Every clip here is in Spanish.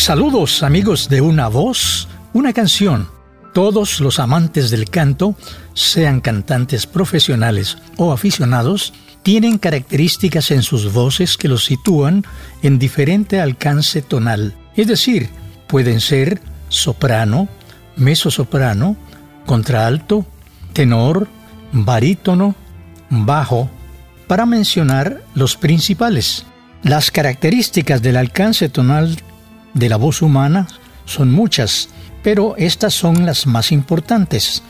Saludos amigos de Una Voz, una canción. Todos los amantes del canto, sean cantantes profesionales o aficionados, tienen características en sus voces que los sitúan en diferente alcance tonal. Es decir, pueden ser soprano, mezzosoprano, contralto, tenor, barítono, bajo, para mencionar los principales. Las características del alcance tonal de la voz humana son muchas, pero estas son las más importantes.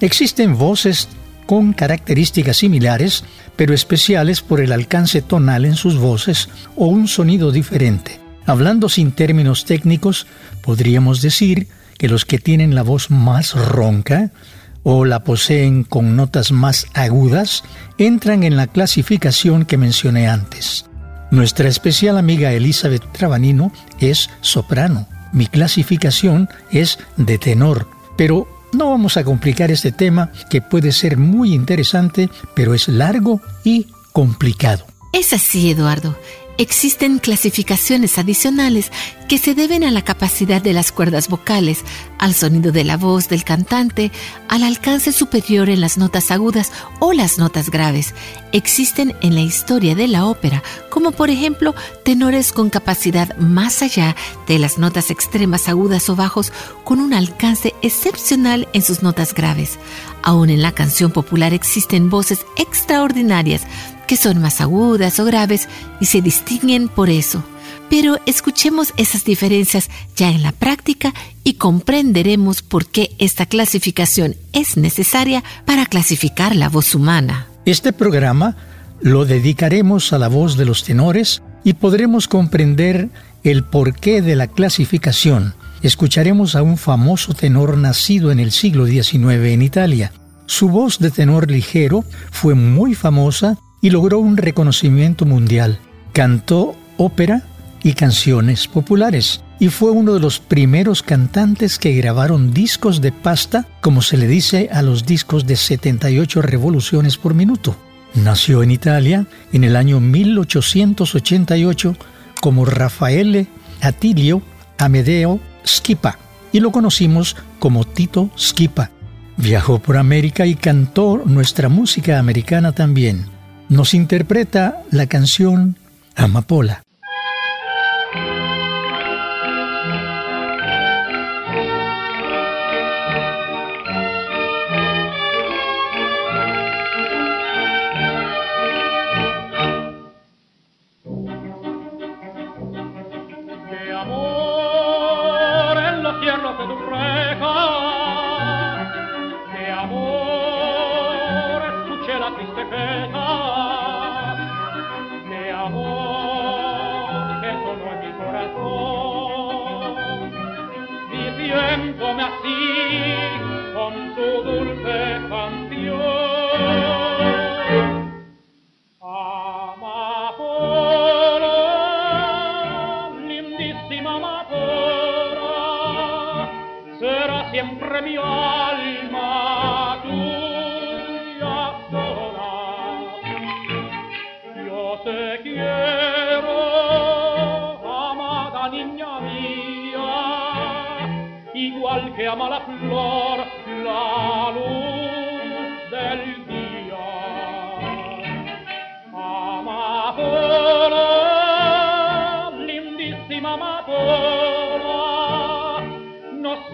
Existen voces con características similares, pero especiales por el alcance tonal en sus voces o un sonido diferente. Hablando sin términos técnicos, podríamos decir que los que tienen la voz más ronca o la poseen con notas más agudas entran en la clasificación que mencioné antes. Nuestra especial amiga Elizabeth Trabanino es soprano. Mi clasificación es de tenor, pero no vamos a complicar este tema que puede ser muy interesante, pero es largo y complicado. Es así, Eduardo. Existen clasificaciones adicionales que se deben a la capacidad de las cuerdas vocales, al sonido de la voz del cantante, al alcance superior en las notas agudas o las notas graves. Existen en la historia de la ópera, como por ejemplo tenores con capacidad más allá de las notas extremas agudas o bajos, con un alcance excepcional en sus notas graves. Aún en la canción popular existen voces extraordinarias que son más agudas o graves y se distinguen por eso. Pero escuchemos esas diferencias ya en la práctica y comprenderemos por qué esta clasificación es necesaria para clasificar la voz humana. Este programa lo dedicaremos a la voz de los tenores y podremos comprender el porqué de la clasificación. Escucharemos a un famoso tenor nacido en el siglo XIX en Italia. Su voz de tenor ligero fue muy famosa y logró un reconocimiento mundial. Cantó ópera y canciones populares y fue uno de los primeros cantantes que grabaron discos de pasta, como se le dice a los discos de 78 revoluciones por minuto. Nació en Italia en el año 1888 como Raffaele Attilio Amedeo Schipa y lo conocimos como Tito Schipa. Viajó por América y cantó nuestra música americana también nos interpreta la canción Amapola.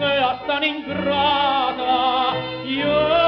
sea tan ingrata, io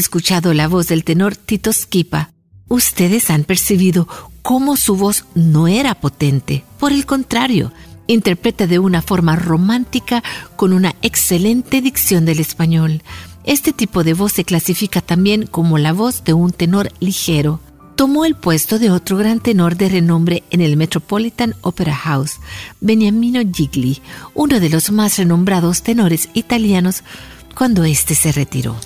escuchado la voz del tenor Tito Skipa. Ustedes han percibido cómo su voz no era potente. Por el contrario, interpreta de una forma romántica con una excelente dicción del español. Este tipo de voz se clasifica también como la voz de un tenor ligero. Tomó el puesto de otro gran tenor de renombre en el Metropolitan Opera House, Beniamino Gigli, uno de los más renombrados tenores italianos cuando éste se retiró.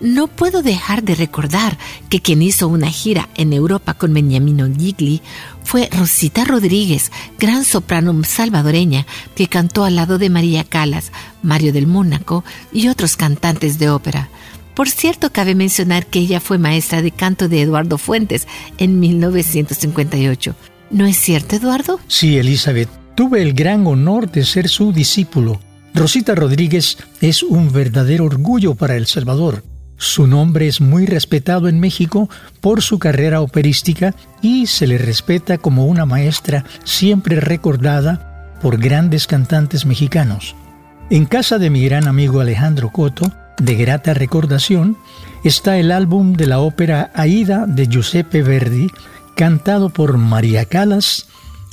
No puedo dejar de recordar que quien hizo una gira en Europa con Beniamino Gigli fue Rosita Rodríguez, gran soprano salvadoreña que cantó al lado de María Calas, Mario del Mónaco y otros cantantes de ópera. Por cierto, cabe mencionar que ella fue maestra de canto de Eduardo Fuentes en 1958. ¿No es cierto, Eduardo? Sí, Elizabeth, tuve el gran honor de ser su discípulo. Rosita Rodríguez es un verdadero orgullo para El Salvador. Su nombre es muy respetado en México por su carrera operística y se le respeta como una maestra siempre recordada por grandes cantantes mexicanos. En casa de mi gran amigo Alejandro Coto, de grata recordación, está el álbum de la ópera Aida de Giuseppe Verdi, cantado por María Calas,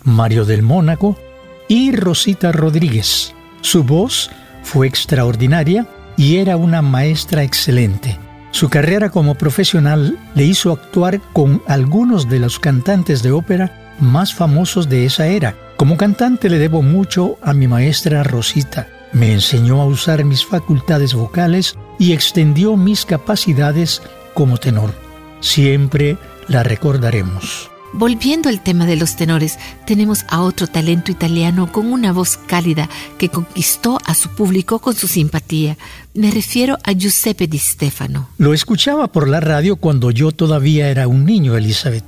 Mario del Mónaco y Rosita Rodríguez. Su voz fue extraordinaria y era una maestra excelente. Su carrera como profesional le hizo actuar con algunos de los cantantes de ópera más famosos de esa era. Como cantante le debo mucho a mi maestra Rosita. Me enseñó a usar mis facultades vocales y extendió mis capacidades como tenor. Siempre la recordaremos. Volviendo al tema de los tenores, tenemos a otro talento italiano con una voz cálida que conquistó a su público con su simpatía. Me refiero a Giuseppe Di Stefano. Lo escuchaba por la radio cuando yo todavía era un niño, Elizabeth.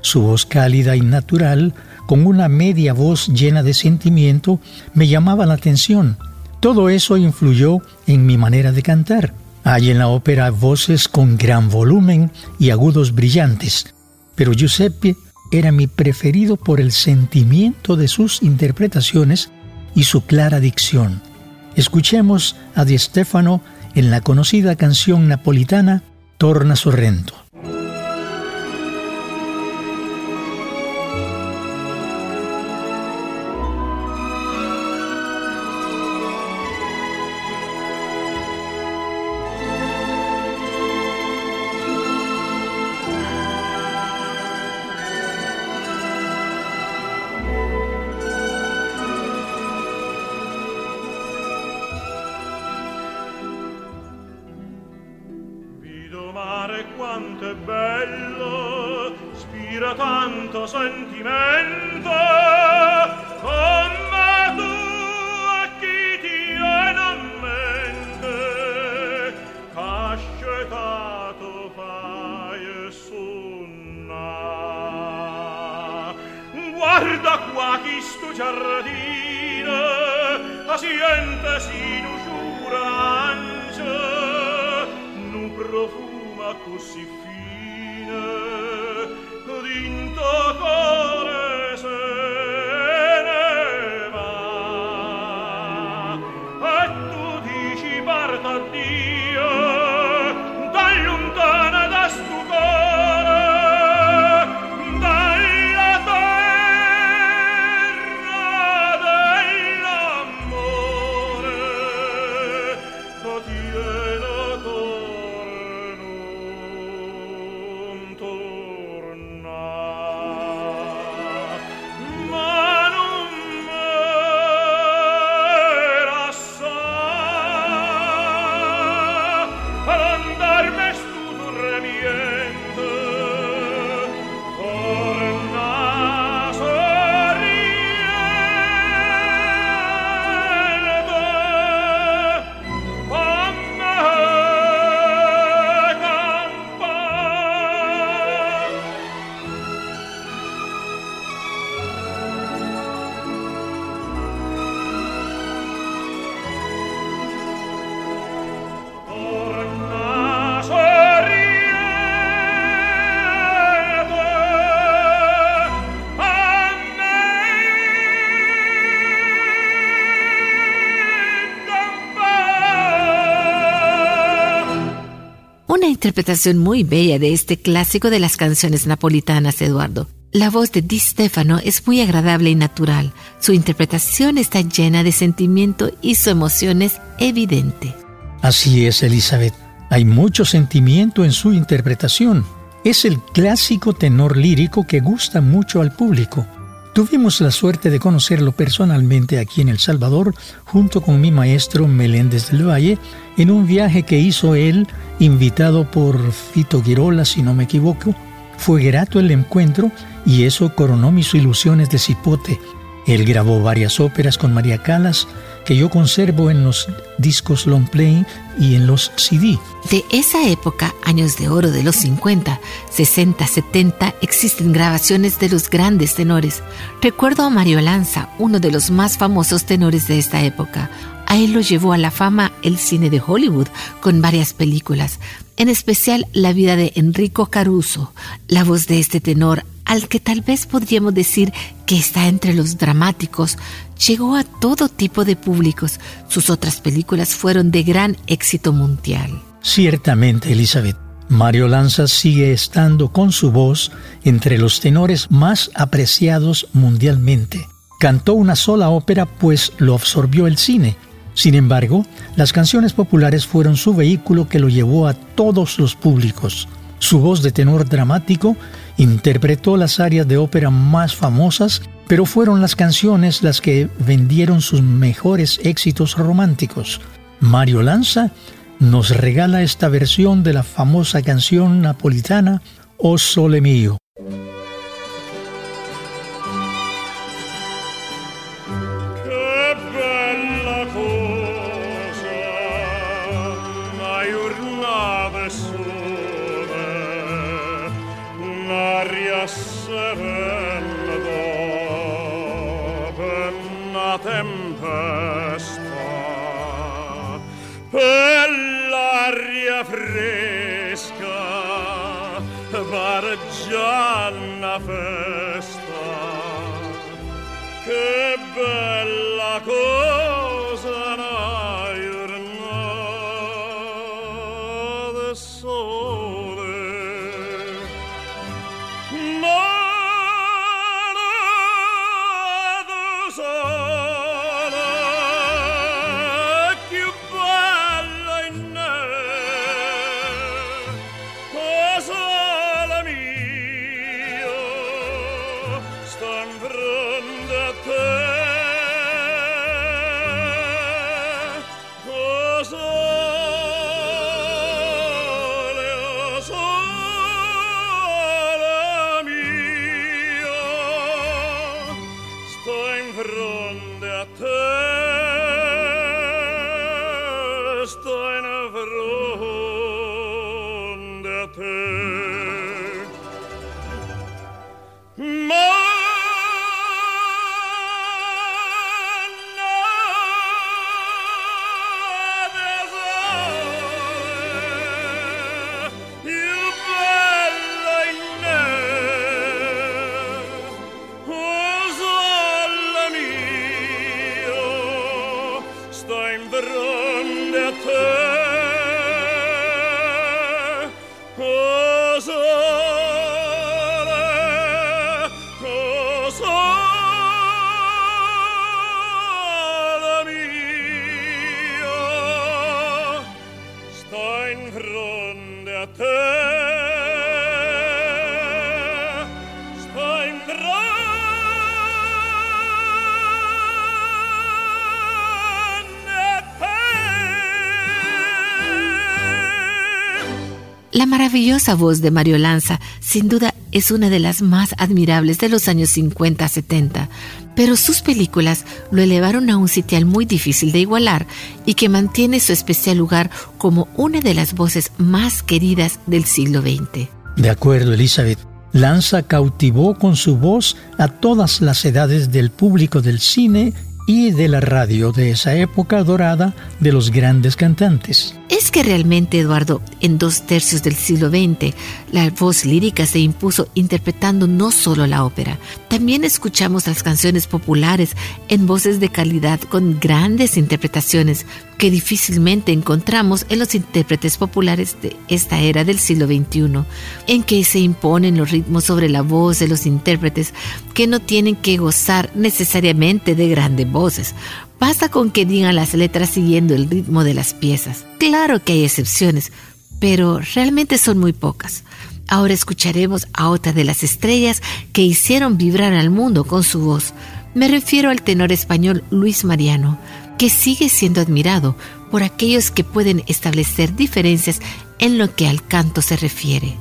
Su voz cálida y natural, con una media voz llena de sentimiento, me llamaba la atención. Todo eso influyó en mi manera de cantar. Hay en la ópera voces con gran volumen y agudos brillantes, pero Giuseppe era mi preferido por el sentimiento de sus interpretaciones y su clara dicción. Escuchemos a Di Stefano en la conocida canción napolitana Torna Sorrento. salientes in usurance nu profuma così fine d'intoccare interpretación muy bella de este clásico de las canciones napolitanas, Eduardo. La voz de Di Stefano es muy agradable y natural. Su interpretación está llena de sentimiento y su emoción es evidente. Así es, Elizabeth. Hay mucho sentimiento en su interpretación. Es el clásico tenor lírico que gusta mucho al público. Tuvimos la suerte de conocerlo personalmente aquí en El Salvador junto con mi maestro Meléndez del Valle en un viaje que hizo él, invitado por Fito Girola, si no me equivoco. Fue grato el encuentro y eso coronó mis ilusiones de cipote. Él grabó varias óperas con María Calas que yo conservo en los discos long play y en los CD. De esa época, años de oro de los 50, 60, 70, existen grabaciones de los grandes tenores. Recuerdo a Mario Lanza, uno de los más famosos tenores de esta época. A él lo llevó a la fama el cine de Hollywood con varias películas, en especial la vida de Enrico Caruso. La voz de este tenor, al que tal vez podríamos decir que está entre los dramáticos, llegó a todo tipo de públicos. Sus otras películas fueron de gran éxito mundial. Ciertamente, Elizabeth. Mario Lanza sigue estando con su voz entre los tenores más apreciados mundialmente. Cantó una sola ópera pues lo absorbió el cine. Sin embargo, las canciones populares fueron su vehículo que lo llevó a todos los públicos. Su voz de tenor dramático interpretó las áreas de ópera más famosas, pero fueron las canciones las que vendieron sus mejores éxitos románticos. Mario Lanza nos regala esta versión de la famosa canción napolitana O Sole Mio. Un'aria serena dopo una tempesta, per l'aria fresca, una festa. Che bella cosa La maravillosa voz de Mario Lanza sin duda es una de las más admirables de los años 50-70, pero sus películas lo elevaron a un sitial muy difícil de igualar y que mantiene su especial lugar como una de las voces más queridas del siglo XX. De acuerdo, Elizabeth. Lanza cautivó con su voz a todas las edades del público del cine y de la radio de esa época dorada de los grandes cantantes. Es que realmente, Eduardo, en dos tercios del siglo XX, la voz lírica se impuso interpretando no solo la ópera, también escuchamos las canciones populares en voces de calidad con grandes interpretaciones que difícilmente encontramos en los intérpretes populares de esta era del siglo XXI, en que se imponen los ritmos sobre la voz de los intérpretes que no tienen que gozar necesariamente de grandes voces. Basta con que digan las letras siguiendo el ritmo de las piezas. Claro que hay excepciones, pero realmente son muy pocas. Ahora escucharemos a otra de las estrellas que hicieron vibrar al mundo con su voz. Me refiero al tenor español Luis Mariano, que sigue siendo admirado por aquellos que pueden establecer diferencias en lo que al canto se refiere.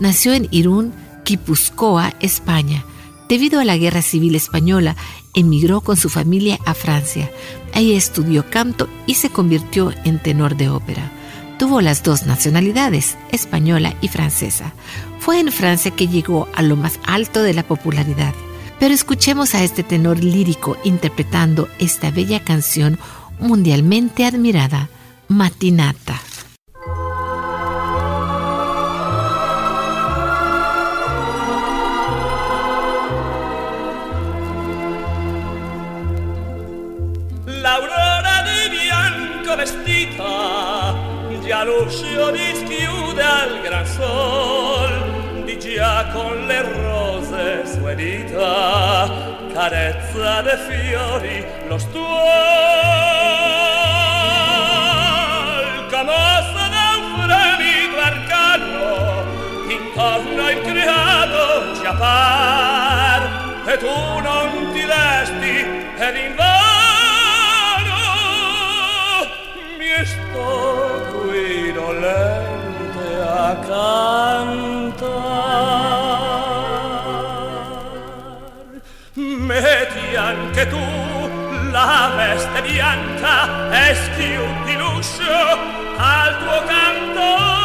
Nació en Irún, Guipúzcoa, España. Debido a la Guerra Civil Española, emigró con su familia a Francia. Ahí estudió canto y se convirtió en tenor de ópera. Tuvo las dos nacionalidades, española y francesa. Fue en Francia que llegó a lo más alto de la popularidad. Pero escuchemos a este tenor lírico interpretando esta bella canción mundialmente admirada, Matinata. Carezza de fiori lo stuol, camossa da un fremito arcano, intorno il creato ci appar, e tu non ti desti ed invano. Mi sto qui dolente a anche tu la veste bianca e schiudi l'uscio al tuo canto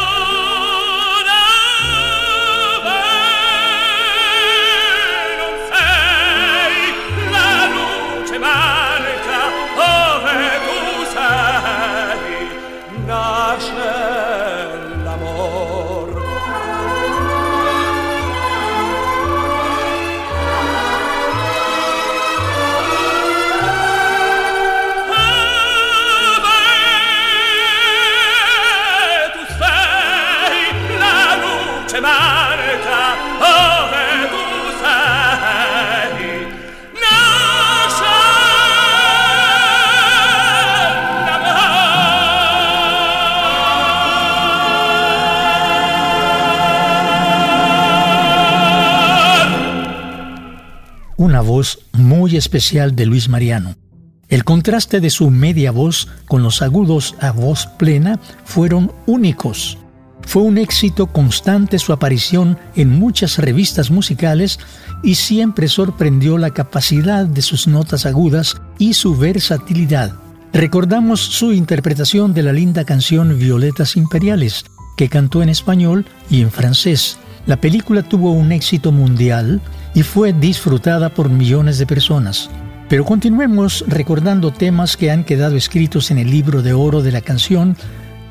Una voz muy especial de Luis Mariano. El contraste de su media voz con los agudos a voz plena fueron únicos. Fue un éxito constante su aparición en muchas revistas musicales y siempre sorprendió la capacidad de sus notas agudas y su versatilidad. recordamos su interpretación de la linda canción Violetas Imperiales, que cantó en español y en francés. La película tuvo un éxito mundial y fue disfrutada por millones de personas. Pero continuemos recordando temas que han quedado escritos en el libro de oro de la canción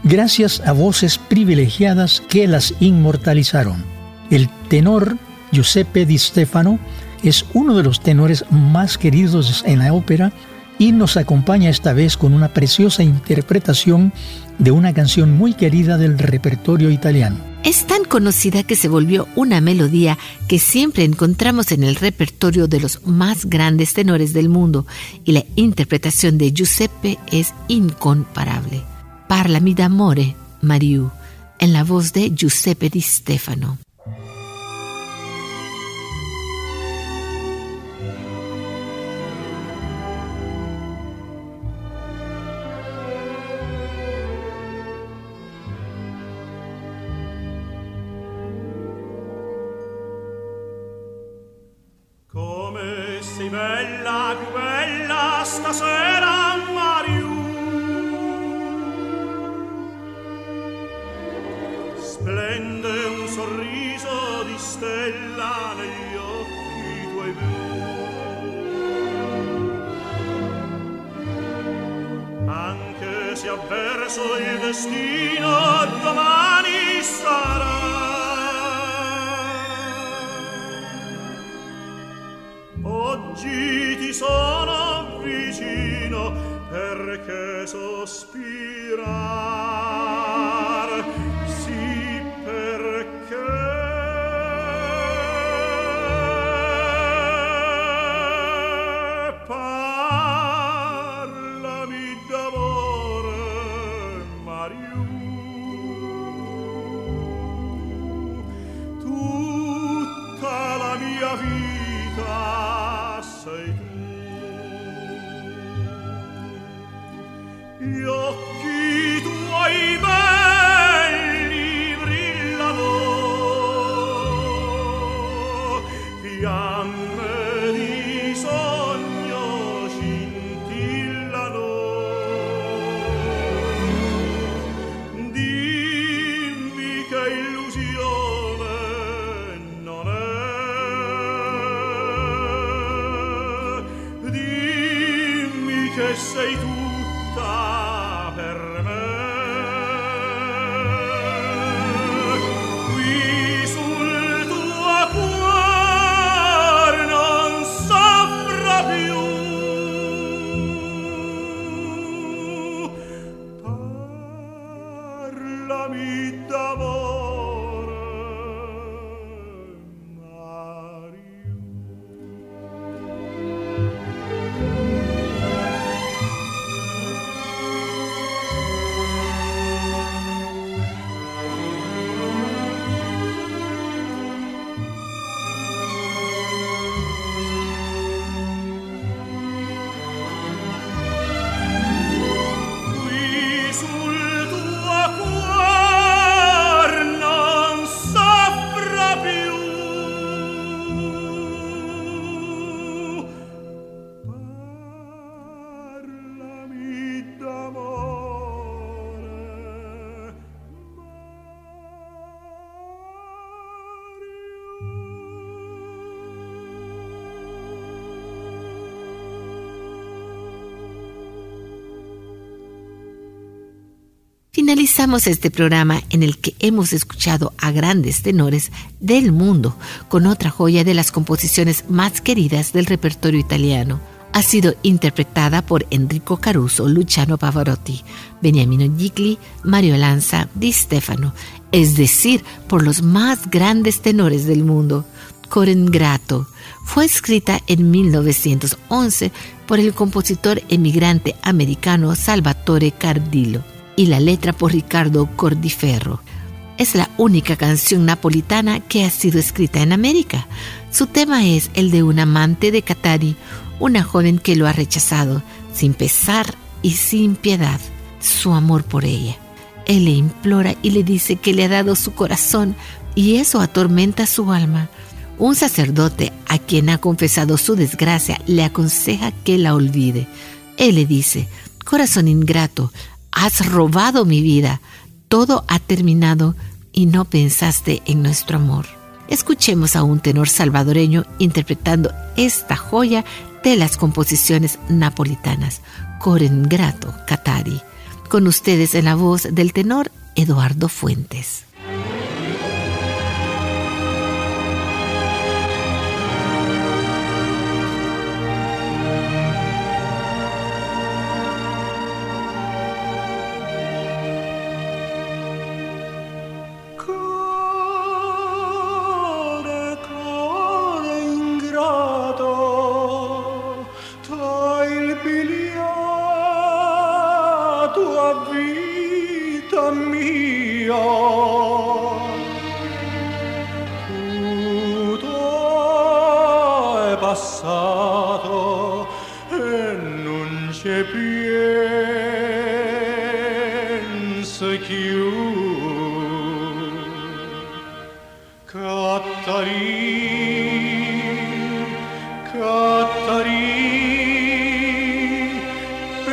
gracias a voces privilegiadas que las inmortalizaron. El tenor Giuseppe Di Stefano es uno de los tenores más queridos en la ópera y nos acompaña esta vez con una preciosa interpretación de una canción muy querida del repertorio italiano. Es tan conocida que se volvió una melodía que siempre encontramos en el repertorio de los más grandes tenores del mundo y la interpretación de Giuseppe es incomparable. Parlami d'amore, Mariù, en la voz de Giuseppe Di Stefano. si avverso il destino domani sarà. Oggi ti sono vicino perché sospirai sei tu Finalizamos este programa en el que hemos escuchado a grandes tenores del mundo con otra joya de las composiciones más queridas del repertorio italiano. Ha sido interpretada por Enrico Caruso, Luciano Pavarotti, Beniamino Gigli, Mario Lanza, Di Stefano, es decir, por los más grandes tenores del mundo. Coren Grato fue escrita en 1911 por el compositor emigrante americano Salvatore Cardillo y la letra por Ricardo Cordiferro. Es la única canción napolitana que ha sido escrita en América. Su tema es el de un amante de Katari, una joven que lo ha rechazado, sin pesar y sin piedad, su amor por ella. Él le implora y le dice que le ha dado su corazón y eso atormenta su alma. Un sacerdote a quien ha confesado su desgracia le aconseja que la olvide. Él le dice, Corazón ingrato, has robado mi vida, todo ha terminado y no pensaste en nuestro amor. Escuchemos a un tenor salvadoreño interpretando esta joya de las composiciones napolitanas, Coren Grato Catari. Con ustedes en la voz del tenor Eduardo Fuentes.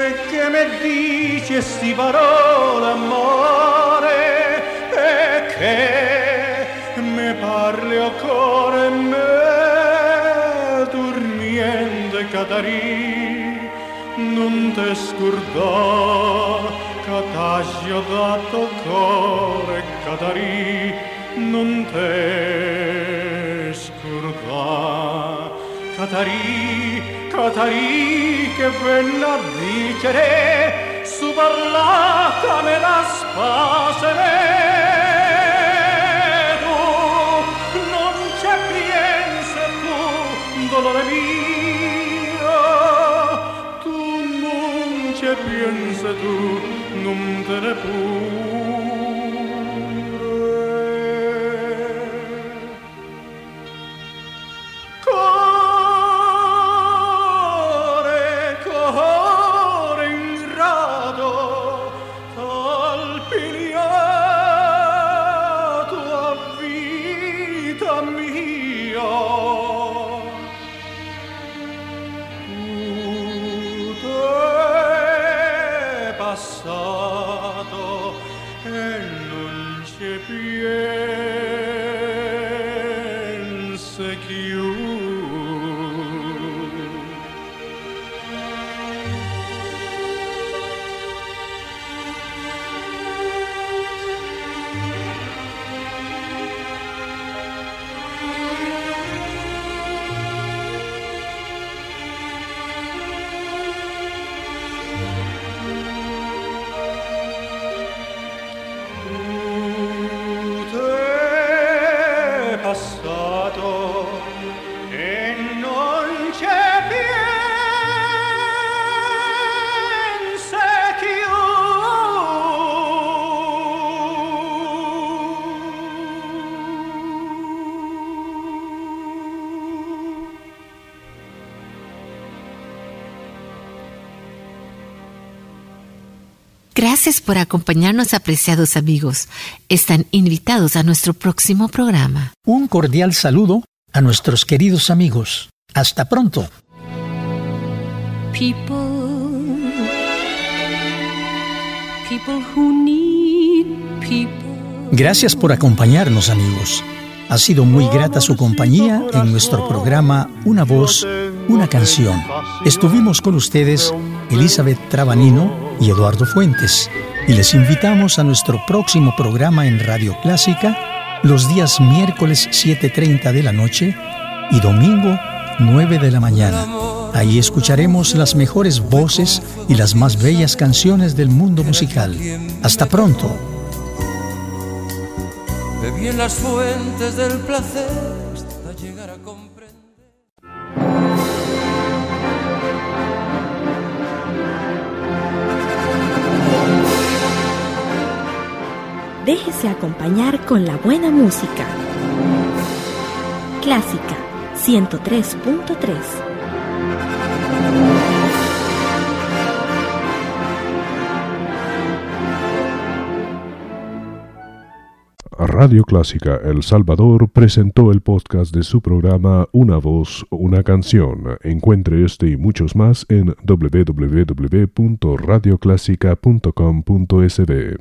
perché me dici sti parole amore e che me parli o cuore me durmiente Catarì non te scordò Catagio dato cuore Catarì non te scordò Catarì Catarì che venne a dicere su parlata me la spasere. Tu non c'è prienza tu dolore mio. Tu non c'è prienza tu non te ne puoi. Gracias por acompañarnos, apreciados amigos. Están invitados a nuestro próximo programa. Un cordial saludo a nuestros queridos amigos. Hasta pronto. Gracias por acompañarnos, amigos. Ha sido muy grata su compañía en nuestro programa Una voz, una canción. Estuvimos con ustedes Elizabeth Trabanino y Eduardo Fuentes, y les invitamos a nuestro próximo programa en Radio Clásica los días miércoles 7.30 de la noche y domingo 9 de la mañana. Ahí escucharemos las mejores voces y las más bellas canciones del mundo musical. Hasta pronto. las fuentes del placer déjese acompañar con la buena música. Clásica 103.3 Radio Clásica El Salvador presentó el podcast de su programa Una voz, una canción. Encuentre este y muchos más en www.radioclásica.com.sb.